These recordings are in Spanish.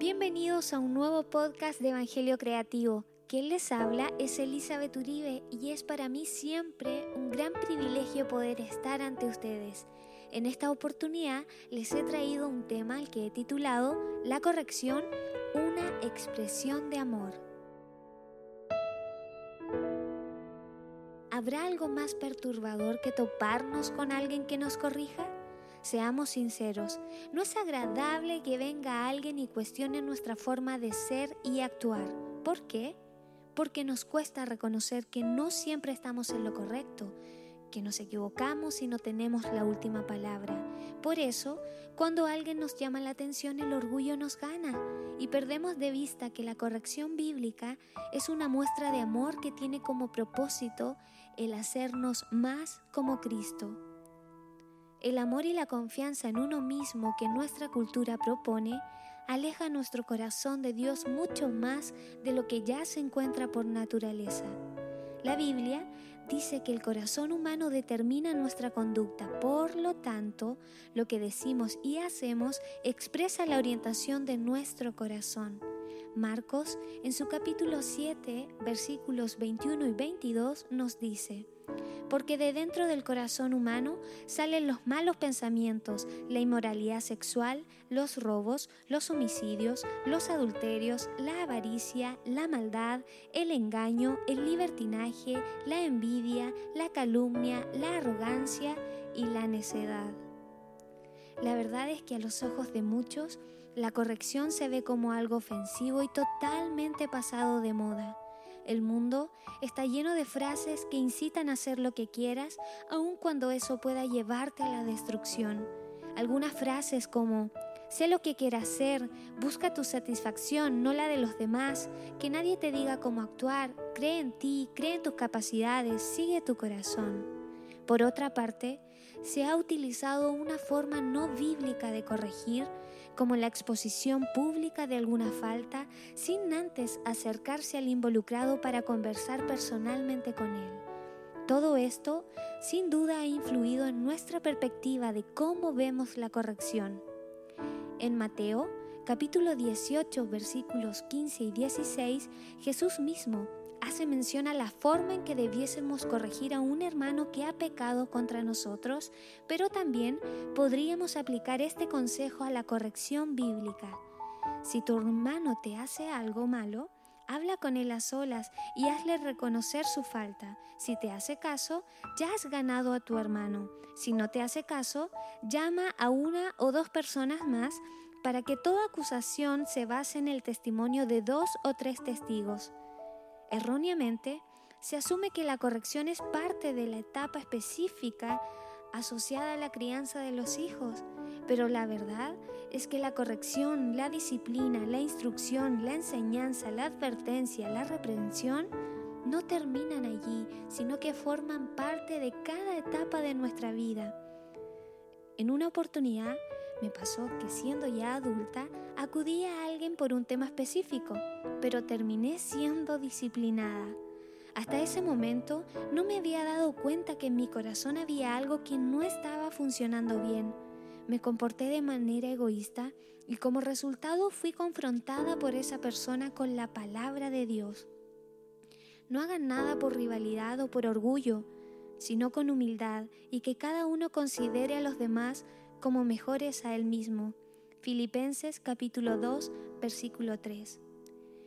Bienvenidos a un nuevo podcast de Evangelio Creativo. Quien les habla es Elizabeth Uribe y es para mí siempre un gran privilegio poder estar ante ustedes. En esta oportunidad les he traído un tema al que he titulado La corrección, una expresión de amor. ¿Habrá algo más perturbador que toparnos con alguien que nos corrija? Seamos sinceros, no es agradable que venga alguien y cuestione nuestra forma de ser y actuar. ¿Por qué? Porque nos cuesta reconocer que no siempre estamos en lo correcto, que nos equivocamos y no tenemos la última palabra. Por eso, cuando alguien nos llama la atención, el orgullo nos gana y perdemos de vista que la corrección bíblica es una muestra de amor que tiene como propósito el hacernos más como Cristo. El amor y la confianza en uno mismo que nuestra cultura propone aleja nuestro corazón de Dios mucho más de lo que ya se encuentra por naturaleza. La Biblia dice que el corazón humano determina nuestra conducta, por lo tanto, lo que decimos y hacemos expresa la orientación de nuestro corazón. Marcos, en su capítulo 7, versículos 21 y 22, nos dice, porque de dentro del corazón humano salen los malos pensamientos, la inmoralidad sexual, los robos, los homicidios, los adulterios, la avaricia, la maldad, el engaño, el libertinaje, la envidia, la calumnia, la arrogancia y la necedad. La verdad es que a los ojos de muchos, la corrección se ve como algo ofensivo y totalmente pasado de moda. El mundo está lleno de frases que incitan a hacer lo que quieras, aun cuando eso pueda llevarte a la destrucción. Algunas frases como, sé lo que quieras hacer, busca tu satisfacción, no la de los demás, que nadie te diga cómo actuar, cree en ti, cree en tus capacidades, sigue tu corazón. Por otra parte, se ha utilizado una forma no bíblica de corregir como la exposición pública de alguna falta sin antes acercarse al involucrado para conversar personalmente con él. Todo esto sin duda ha influido en nuestra perspectiva de cómo vemos la corrección. En Mateo, capítulo 18, versículos 15 y 16, Jesús mismo hace mención a la forma en que debiésemos corregir a un hermano que ha pecado contra nosotros, pero también podríamos aplicar este consejo a la corrección bíblica. Si tu hermano te hace algo malo, habla con él a solas y hazle reconocer su falta. Si te hace caso, ya has ganado a tu hermano. Si no te hace caso, llama a una o dos personas más para que toda acusación se base en el testimonio de dos o tres testigos. Erróneamente, se asume que la corrección es parte de la etapa específica asociada a la crianza de los hijos, pero la verdad es que la corrección, la disciplina, la instrucción, la enseñanza, la advertencia, la reprensión no terminan allí, sino que forman parte de cada etapa de nuestra vida. En una oportunidad me pasó que siendo ya adulta acudí a alguien por un tema específico, pero terminé siendo disciplinada. Hasta ese momento no me había dado cuenta que en mi corazón había algo que no estaba funcionando bien. Me comporté de manera egoísta y como resultado fui confrontada por esa persona con la palabra de Dios. No hagan nada por rivalidad o por orgullo, sino con humildad y que cada uno considere a los demás como mejores a él mismo. Filipenses capítulo 2, versículo 3.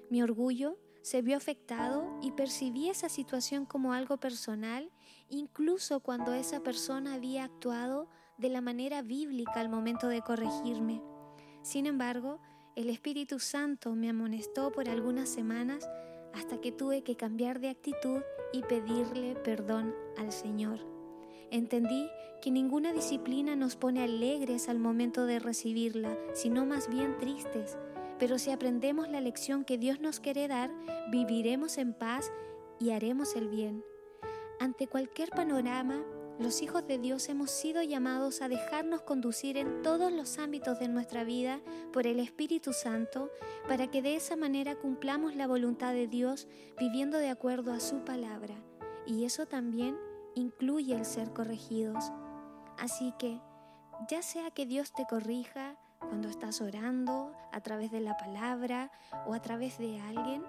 Mi orgullo se vio afectado y percibí esa situación como algo personal, incluso cuando esa persona había actuado de la manera bíblica al momento de corregirme. Sin embargo, el Espíritu Santo me amonestó por algunas semanas hasta que tuve que cambiar de actitud y pedirle perdón al Señor. Entendí que ninguna disciplina nos pone alegres al momento de recibirla, sino más bien tristes. Pero si aprendemos la lección que Dios nos quiere dar, viviremos en paz y haremos el bien. Ante cualquier panorama, los hijos de Dios hemos sido llamados a dejarnos conducir en todos los ámbitos de nuestra vida por el Espíritu Santo, para que de esa manera cumplamos la voluntad de Dios viviendo de acuerdo a su palabra. Y eso también incluye el ser corregidos. Así que, ya sea que Dios te corrija, Cuando estás orando a través de la palabra o a través de alguien,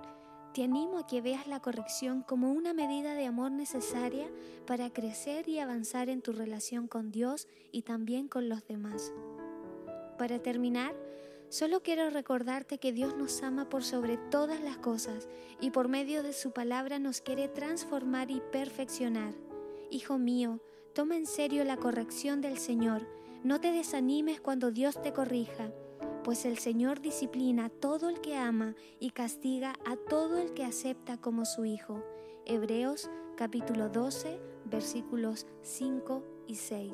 te animo a que veas la corrección como una medida de amor necesaria para crecer y avanzar en tu relación con Dios y también con los demás. Para terminar, solo quiero recordarte que Dios nos ama por sobre todas las cosas y por medio de su palabra nos quiere transformar y perfeccionar. Hijo mío, toma en serio la corrección del Señor. No te desanimes cuando Dios te corrija pues el Señor disciplina a todo el que ama y castiga a todo el que acepta como su Hijo. Hebreos capítulo 12 versículos 5 y 6.